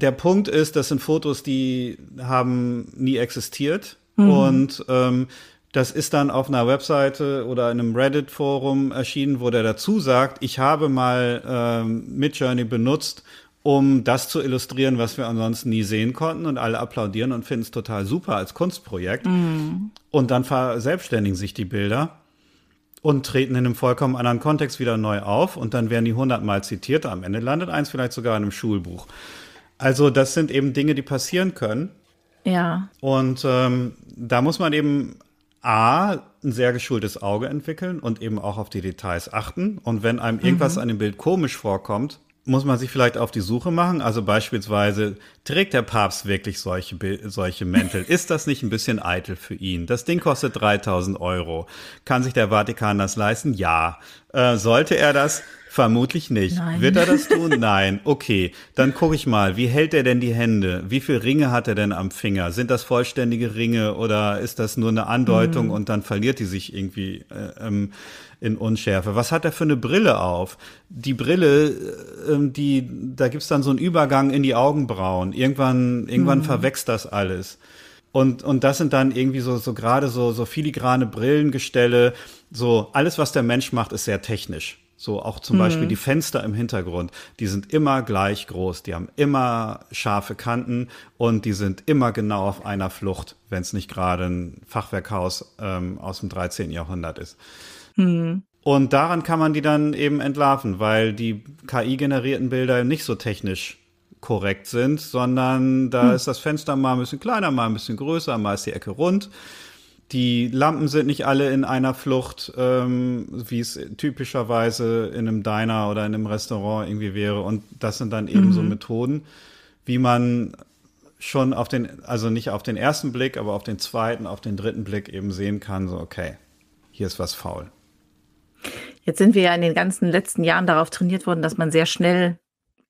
Der Punkt ist, das sind Fotos, die haben nie existiert. Mhm. Und ähm, das ist dann auf einer Webseite oder in einem Reddit-Forum erschienen, wo der dazu sagt, ich habe mal ähm, Midjourney benutzt, um das zu illustrieren, was wir ansonsten nie sehen konnten. Und alle applaudieren und finden es total super als Kunstprojekt. Mm. Und dann verselbstständigen sich die Bilder und treten in einem vollkommen anderen Kontext wieder neu auf. Und dann werden die hundertmal zitiert. Am Ende landet eins vielleicht sogar in einem Schulbuch. Also das sind eben Dinge, die passieren können. Ja. Und ähm, da muss man eben A, ein sehr geschultes Auge entwickeln und eben auch auf die Details achten. Und wenn einem irgendwas mhm. an dem Bild komisch vorkommt, muss man sich vielleicht auf die Suche machen. Also beispielsweise, trägt der Papst wirklich solche, solche Mäntel? Ist das nicht ein bisschen eitel für ihn? Das Ding kostet 3000 Euro. Kann sich der Vatikan das leisten? Ja. Äh, sollte er das? Vermutlich nicht. Nein. Wird er das tun? *laughs* Nein. Okay, dann gucke ich mal, wie hält er denn die Hände? Wie viele Ringe hat er denn am Finger? Sind das vollständige Ringe oder ist das nur eine Andeutung mhm. und dann verliert die sich irgendwie äh, ähm, in Unschärfe? Was hat er für eine Brille auf? Die Brille, äh, die, da gibt's dann so einen Übergang in die Augenbrauen. Irgendwann, irgendwann mhm. verwächst das alles. Und, und das sind dann irgendwie so, so gerade so, so filigrane Brillengestelle. So, alles, was der Mensch macht, ist sehr technisch. So auch zum mhm. Beispiel die Fenster im Hintergrund, die sind immer gleich groß, die haben immer scharfe Kanten und die sind immer genau auf einer Flucht, wenn es nicht gerade ein Fachwerkhaus ähm, aus dem 13. Jahrhundert ist. Mhm. Und daran kann man die dann eben entlarven, weil die KI-generierten Bilder nicht so technisch korrekt sind, sondern da mhm. ist das Fenster mal ein bisschen kleiner, mal ein bisschen größer, mal ist die Ecke rund. Die Lampen sind nicht alle in einer Flucht, ähm, wie es typischerweise in einem Diner oder in einem Restaurant irgendwie wäre. Und das sind dann eben mhm. so Methoden, wie man schon auf den, also nicht auf den ersten Blick, aber auf den zweiten, auf den dritten Blick eben sehen kann, so, okay, hier ist was faul. Jetzt sind wir ja in den ganzen letzten Jahren darauf trainiert worden, dass man sehr schnell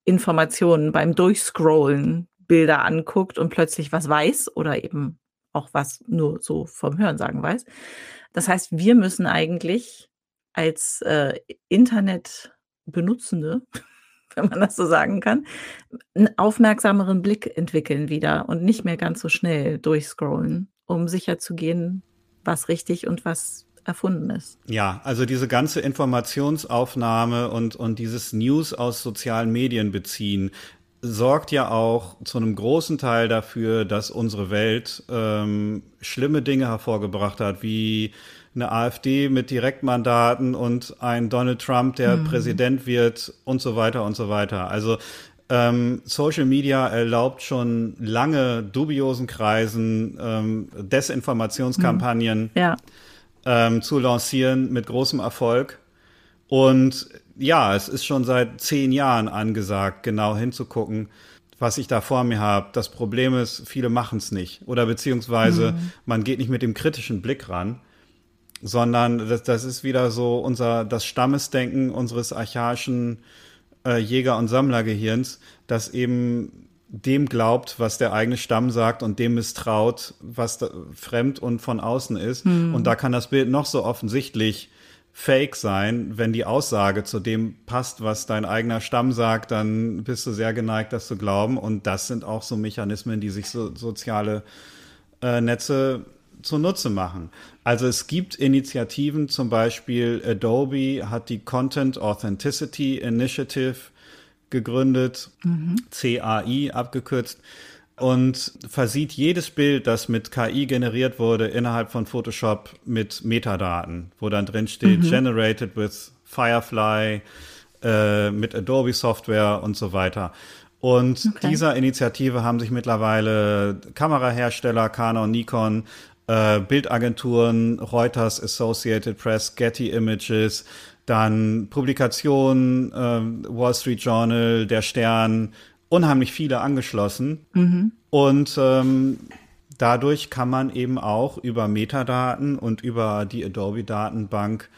Informationen beim Durchscrollen Bilder anguckt und plötzlich was weiß oder eben auch was nur so vom Hörensagen weiß. Das heißt, wir müssen eigentlich als äh, Internetbenutzende, *laughs* wenn man das so sagen kann, einen aufmerksameren Blick entwickeln wieder und nicht mehr ganz so schnell durchscrollen, um sicher zu gehen, was richtig und was erfunden ist. Ja, also diese ganze Informationsaufnahme und, und dieses News aus sozialen Medien beziehen, sorgt ja auch zu einem großen Teil dafür, dass unsere Welt ähm, schlimme Dinge hervorgebracht hat, wie eine AfD mit Direktmandaten und ein Donald Trump, der mhm. Präsident wird und so weiter und so weiter. Also ähm, Social Media erlaubt schon lange dubiosen Kreisen ähm, Desinformationskampagnen mhm. ja. ähm, zu lancieren mit großem Erfolg. Und ja, es ist schon seit zehn Jahren angesagt, genau hinzugucken, was ich da vor mir habe. Das Problem ist, viele machen es nicht. Oder beziehungsweise mhm. man geht nicht mit dem kritischen Blick ran, sondern das, das ist wieder so unser, das Stammesdenken unseres archaischen äh, Jäger- und Sammlergehirns, das eben dem glaubt, was der eigene Stamm sagt und dem misstraut, was fremd und von außen ist. Mhm. Und da kann das Bild noch so offensichtlich fake sein. Wenn die Aussage zu dem passt, was dein eigener Stamm sagt, dann bist du sehr geneigt, das zu glauben. Und das sind auch so Mechanismen, die sich so soziale äh, Netze zunutze machen. Also es gibt Initiativen, zum Beispiel Adobe hat die Content Authenticity Initiative gegründet, mhm. CAI abgekürzt und versieht jedes Bild, das mit KI generiert wurde, innerhalb von Photoshop mit Metadaten, wo dann drin steht, mhm. generated with Firefly, äh, mit Adobe Software und so weiter. Und okay. dieser Initiative haben sich mittlerweile Kamerahersteller, Canon, Nikon, äh, Bildagenturen, Reuters, Associated Press, Getty Images, dann Publikationen, äh, Wall Street Journal, Der Stern, unheimlich viele angeschlossen. Mhm. Und ähm, dadurch kann man eben auch über Metadaten und über die Adobe-Datenbank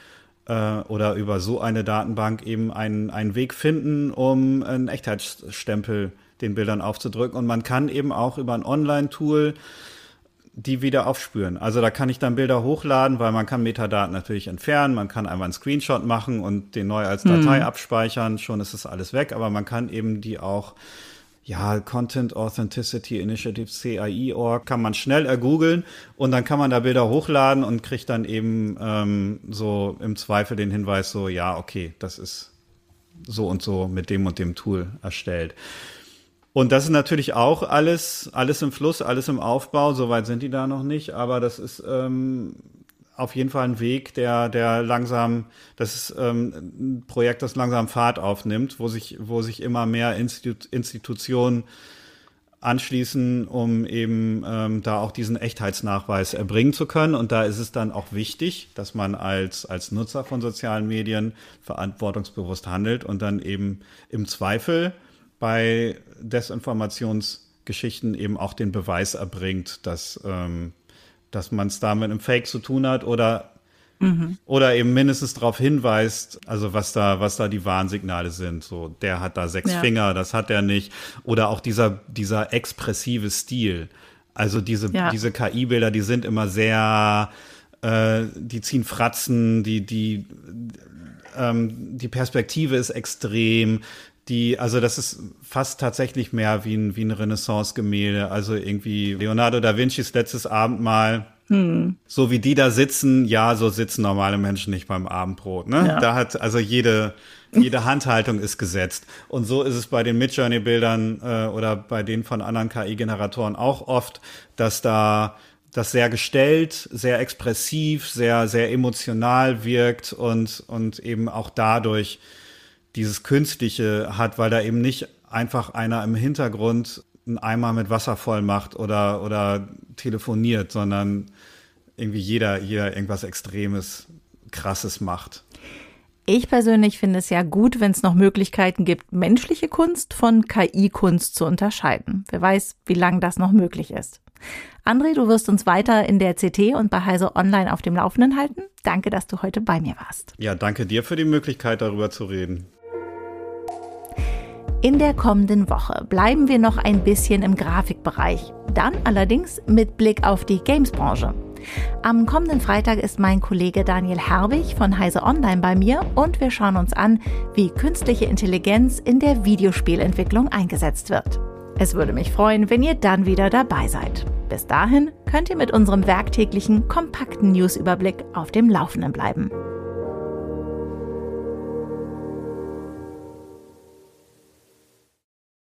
äh, oder über so eine Datenbank eben einen, einen Weg finden, um einen Echtheitsstempel den Bildern aufzudrücken. Und man kann eben auch über ein Online-Tool die wieder aufspüren. Also da kann ich dann Bilder hochladen, weil man kann Metadaten natürlich entfernen, man kann einfach einen Screenshot machen und den neu als Datei mhm. abspeichern, schon ist das alles weg, aber man kann eben die auch ja, Content Authenticity Initiative CAI.org kann man schnell ergoogeln und dann kann man da Bilder hochladen und kriegt dann eben ähm, so im Zweifel den Hinweis so, ja, okay, das ist so und so mit dem und dem Tool erstellt. Und das ist natürlich auch alles, alles im Fluss, alles im Aufbau. Soweit sind die da noch nicht, aber das ist ähm, auf jeden Fall ein Weg, der, der langsam, das ist ähm, ein Projekt, das langsam Fahrt aufnimmt, wo sich, wo sich immer mehr Institu Institutionen anschließen, um eben ähm, da auch diesen Echtheitsnachweis erbringen zu können. Und da ist es dann auch wichtig, dass man als, als Nutzer von sozialen Medien verantwortungsbewusst handelt und dann eben im Zweifel bei Desinformationsgeschichten eben auch den Beweis erbringt, dass, ähm, dass man es da mit einem Fake zu tun hat oder Mhm. Oder eben mindestens darauf hinweist, also was da, was da die Warnsignale sind. So, der hat da sechs ja. Finger, das hat er nicht. Oder auch dieser, dieser expressive Stil. Also diese, ja. diese KI-Bilder, die sind immer sehr, äh, die ziehen Fratzen, die, die, ähm, die Perspektive ist extrem die, also das ist fast tatsächlich mehr wie ein, wie ein Renaissance-Gemälde. Also irgendwie Leonardo da Vincis letztes Abendmahl. Hm. So wie die da sitzen, ja, so sitzen normale Menschen nicht beim Abendbrot. Ne? Ja. Da hat also jede, jede *laughs* Handhaltung ist gesetzt. Und so ist es bei den Midjourney-Bildern äh, oder bei den von anderen KI-Generatoren auch oft, dass da das sehr gestellt, sehr expressiv, sehr, sehr emotional wirkt und, und eben auch dadurch dieses Künstliche hat, weil da eben nicht einfach einer im Hintergrund einen Eimer mit Wasser voll macht oder, oder telefoniert, sondern irgendwie jeder hier irgendwas Extremes, Krasses macht. Ich persönlich finde es ja gut, wenn es noch Möglichkeiten gibt, menschliche Kunst von KI-Kunst zu unterscheiden. Wer weiß, wie lange das noch möglich ist. André, du wirst uns weiter in der CT und bei Heise Online auf dem Laufenden halten. Danke, dass du heute bei mir warst. Ja, danke dir für die Möglichkeit, darüber zu reden. In der kommenden Woche bleiben wir noch ein bisschen im Grafikbereich, dann allerdings mit Blick auf die Gamesbranche. Am kommenden Freitag ist mein Kollege Daniel Herwig von Heise Online bei mir und wir schauen uns an, wie künstliche Intelligenz in der Videospielentwicklung eingesetzt wird. Es würde mich freuen, wenn ihr dann wieder dabei seid. Bis dahin könnt ihr mit unserem werktäglichen kompakten Newsüberblick auf dem Laufenden bleiben.